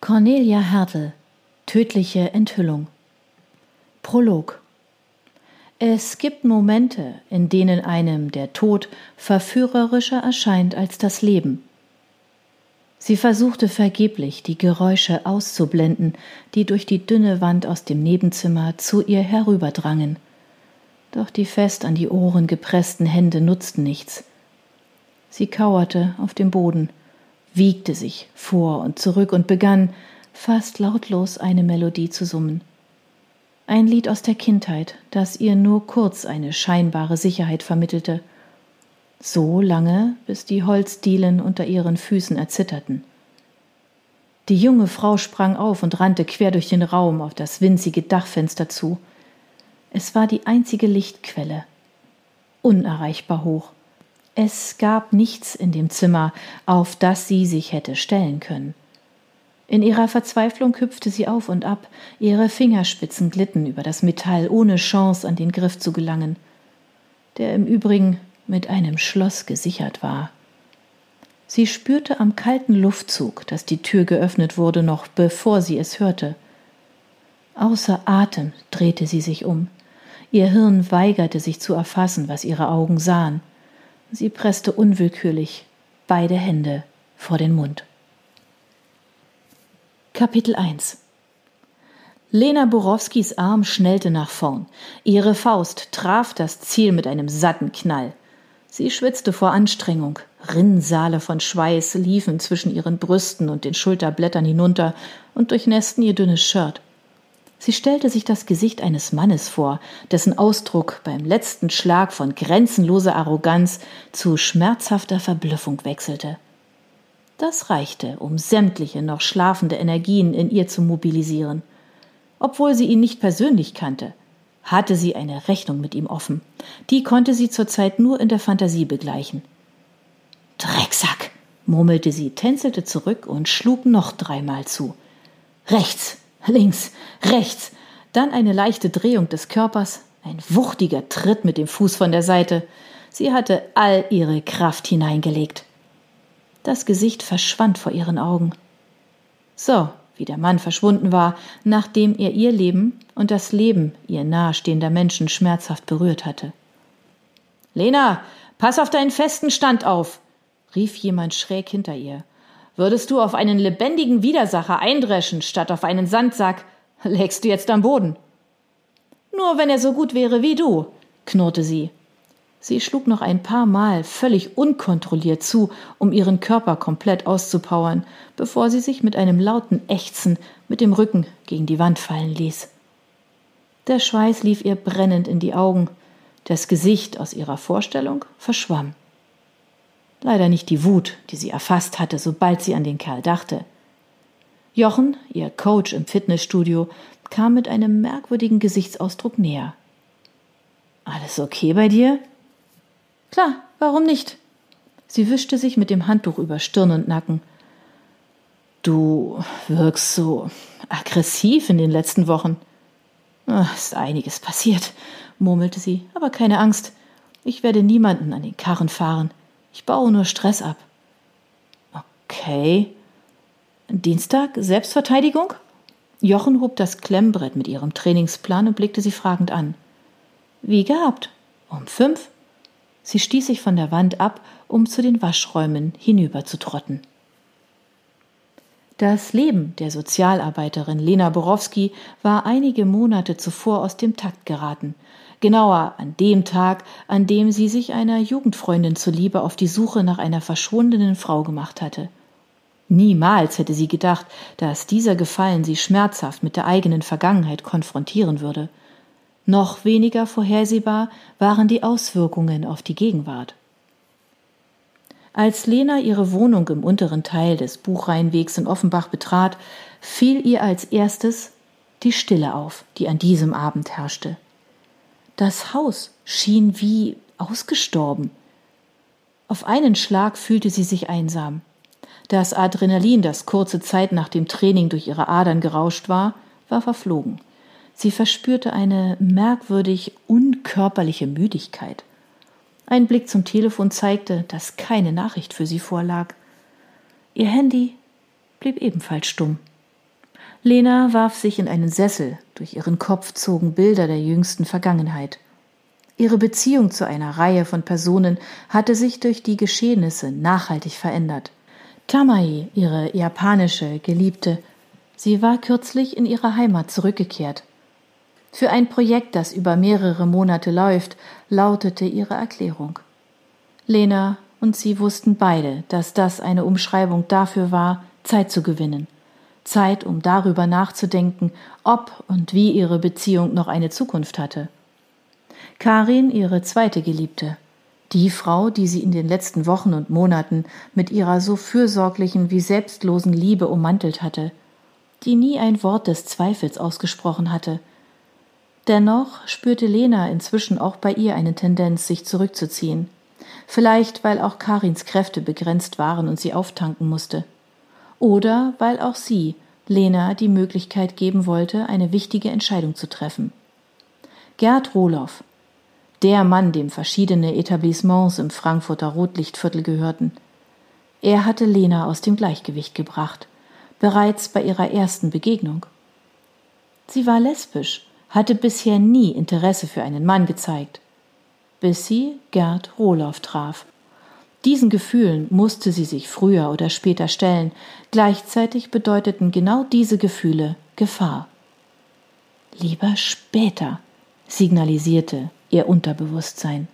Cornelia Hertel Tödliche Enthüllung Prolog Es gibt Momente, in denen einem der Tod verführerischer erscheint als das Leben. Sie versuchte vergeblich, die Geräusche auszublenden, die durch die dünne Wand aus dem Nebenzimmer zu ihr herüberdrangen. Doch die fest an die Ohren gepressten Hände nutzten nichts. Sie kauerte auf dem Boden, wiegte sich vor und zurück und begann, fast lautlos eine Melodie zu summen. Ein Lied aus der Kindheit, das ihr nur kurz eine scheinbare Sicherheit vermittelte, so lange, bis die Holzdielen unter ihren Füßen erzitterten. Die junge Frau sprang auf und rannte quer durch den Raum auf das winzige Dachfenster zu. Es war die einzige Lichtquelle, unerreichbar hoch. Es gab nichts in dem Zimmer, auf das sie sich hätte stellen können. In ihrer Verzweiflung hüpfte sie auf und ab, ihre Fingerspitzen glitten über das Metall, ohne Chance an den Griff zu gelangen, der im Übrigen mit einem Schloss gesichert war. Sie spürte am kalten Luftzug, dass die Tür geöffnet wurde, noch bevor sie es hörte. Außer Atem drehte sie sich um. Ihr Hirn weigerte sich zu erfassen, was ihre Augen sahen. Sie presste unwillkürlich beide Hände vor den Mund. Kapitel 1 Lena Borowskis Arm schnellte nach vorn. Ihre Faust traf das Ziel mit einem satten Knall. Sie schwitzte vor Anstrengung. Rinnsale von Schweiß liefen zwischen ihren Brüsten und den Schulterblättern hinunter und durchnässten ihr dünnes Shirt. Sie stellte sich das Gesicht eines Mannes vor, dessen Ausdruck beim letzten Schlag von grenzenloser Arroganz zu schmerzhafter Verblüffung wechselte. Das reichte, um sämtliche noch schlafende Energien in ihr zu mobilisieren. Obwohl sie ihn nicht persönlich kannte, hatte sie eine Rechnung mit ihm offen. Die konnte sie zurzeit nur in der Fantasie begleichen. Drecksack, murmelte sie, tänzelte zurück und schlug noch dreimal zu. Rechts, links, rechts, dann eine leichte Drehung des Körpers, ein wuchtiger Tritt mit dem Fuß von der Seite. Sie hatte all ihre Kraft hineingelegt. Das Gesicht verschwand vor ihren Augen. So, wie der Mann verschwunden war, nachdem er ihr Leben und das Leben ihr nahestehender Menschen schmerzhaft berührt hatte. Lena, pass auf deinen festen Stand auf, rief jemand schräg hinter ihr. Würdest du auf einen lebendigen Widersacher eindreschen, statt auf einen Sandsack, lägst du jetzt am Boden. Nur wenn er so gut wäre wie du, knurrte sie. Sie schlug noch ein paar Mal völlig unkontrolliert zu, um ihren Körper komplett auszupowern, bevor sie sich mit einem lauten Ächzen mit dem Rücken gegen die Wand fallen ließ. Der Schweiß lief ihr brennend in die Augen, das Gesicht aus ihrer Vorstellung verschwamm. Leider nicht die Wut, die sie erfasst hatte, sobald sie an den Kerl dachte. Jochen, ihr Coach im Fitnessstudio, kam mit einem merkwürdigen Gesichtsausdruck näher. Alles okay bei dir? Klar, warum nicht? Sie wischte sich mit dem Handtuch über Stirn und Nacken. Du wirkst so aggressiv in den letzten Wochen. Ach, ist einiges passiert, murmelte sie, aber keine Angst. Ich werde niemanden an den Karren fahren. Ich baue nur Stress ab. Okay. Dienstag Selbstverteidigung? Jochen hob das Klemmbrett mit ihrem Trainingsplan und blickte sie fragend an. Wie gehabt? Um fünf? Sie stieß sich von der Wand ab, um zu den Waschräumen hinüber zu trotten. Das Leben der Sozialarbeiterin Lena Borowski war einige Monate zuvor aus dem Takt geraten genauer an dem Tag, an dem sie sich einer Jugendfreundin zuliebe auf die Suche nach einer verschwundenen Frau gemacht hatte. Niemals hätte sie gedacht, dass dieser Gefallen sie schmerzhaft mit der eigenen Vergangenheit konfrontieren würde. Noch weniger vorhersehbar waren die Auswirkungen auf die Gegenwart. Als Lena ihre Wohnung im unteren Teil des Buchreinwegs in Offenbach betrat, fiel ihr als erstes die Stille auf, die an diesem Abend herrschte. Das Haus schien wie ausgestorben. Auf einen Schlag fühlte sie sich einsam. Das Adrenalin, das kurze Zeit nach dem Training durch ihre Adern gerauscht war, war verflogen. Sie verspürte eine merkwürdig unkörperliche Müdigkeit. Ein Blick zum Telefon zeigte, dass keine Nachricht für sie vorlag. Ihr Handy blieb ebenfalls stumm. Lena warf sich in einen Sessel, durch ihren Kopf zogen Bilder der jüngsten Vergangenheit. Ihre Beziehung zu einer Reihe von Personen hatte sich durch die Geschehnisse nachhaltig verändert. Tamai, ihre japanische Geliebte, sie war kürzlich in ihre Heimat zurückgekehrt. Für ein Projekt, das über mehrere Monate läuft, lautete ihre Erklärung. Lena und sie wussten beide, dass das eine Umschreibung dafür war, Zeit zu gewinnen. Zeit, um darüber nachzudenken, ob und wie ihre Beziehung noch eine Zukunft hatte. Karin, ihre zweite Geliebte, die Frau, die sie in den letzten Wochen und Monaten mit ihrer so fürsorglichen wie selbstlosen Liebe ummantelt hatte, die nie ein Wort des Zweifels ausgesprochen hatte. Dennoch spürte Lena inzwischen auch bei ihr eine Tendenz, sich zurückzuziehen. Vielleicht, weil auch Karins Kräfte begrenzt waren und sie auftanken musste. Oder weil auch sie Lena die Möglichkeit geben wollte, eine wichtige Entscheidung zu treffen. Gerd Rohloff, der Mann, dem verschiedene Etablissements im Frankfurter Rotlichtviertel gehörten. Er hatte Lena aus dem Gleichgewicht gebracht, bereits bei ihrer ersten Begegnung. Sie war lesbisch, hatte bisher nie Interesse für einen Mann gezeigt, bis sie Gerd Rohloff traf. Diesen Gefühlen musste sie sich früher oder später stellen, gleichzeitig bedeuteten genau diese Gefühle Gefahr. Lieber später, signalisierte ihr Unterbewusstsein.